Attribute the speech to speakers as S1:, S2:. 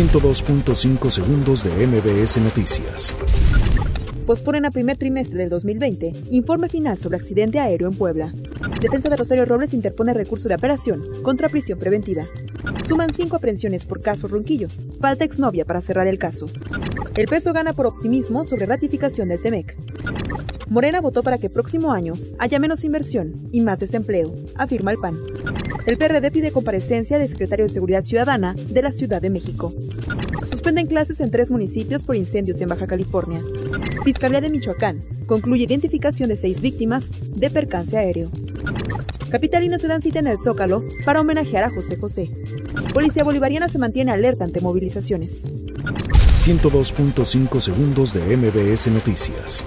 S1: 102.5 segundos de MBS Noticias.
S2: Posponen a primer trimestre del 2020 informe final sobre accidente aéreo en Puebla. Defensa de Rosario Robles interpone recurso de apelación contra prisión preventiva. Suman cinco aprehensiones por caso Ronquillo. Falta exnovia para cerrar el caso. El peso gana por optimismo sobre ratificación del TEMEC. Morena votó para que próximo año haya menos inversión y más desempleo, afirma el PAN. El PRD pide comparecencia del secretario de Seguridad Ciudadana de la Ciudad de México. Suspenden clases en tres municipios por incendios en Baja California. Fiscalía de Michoacán concluye identificación de seis víctimas de percance aéreo. Capitalinos se dan cita en el Zócalo para homenajear a José José. Policía Bolivariana se mantiene alerta ante movilizaciones.
S1: 102.5 segundos de MBS Noticias.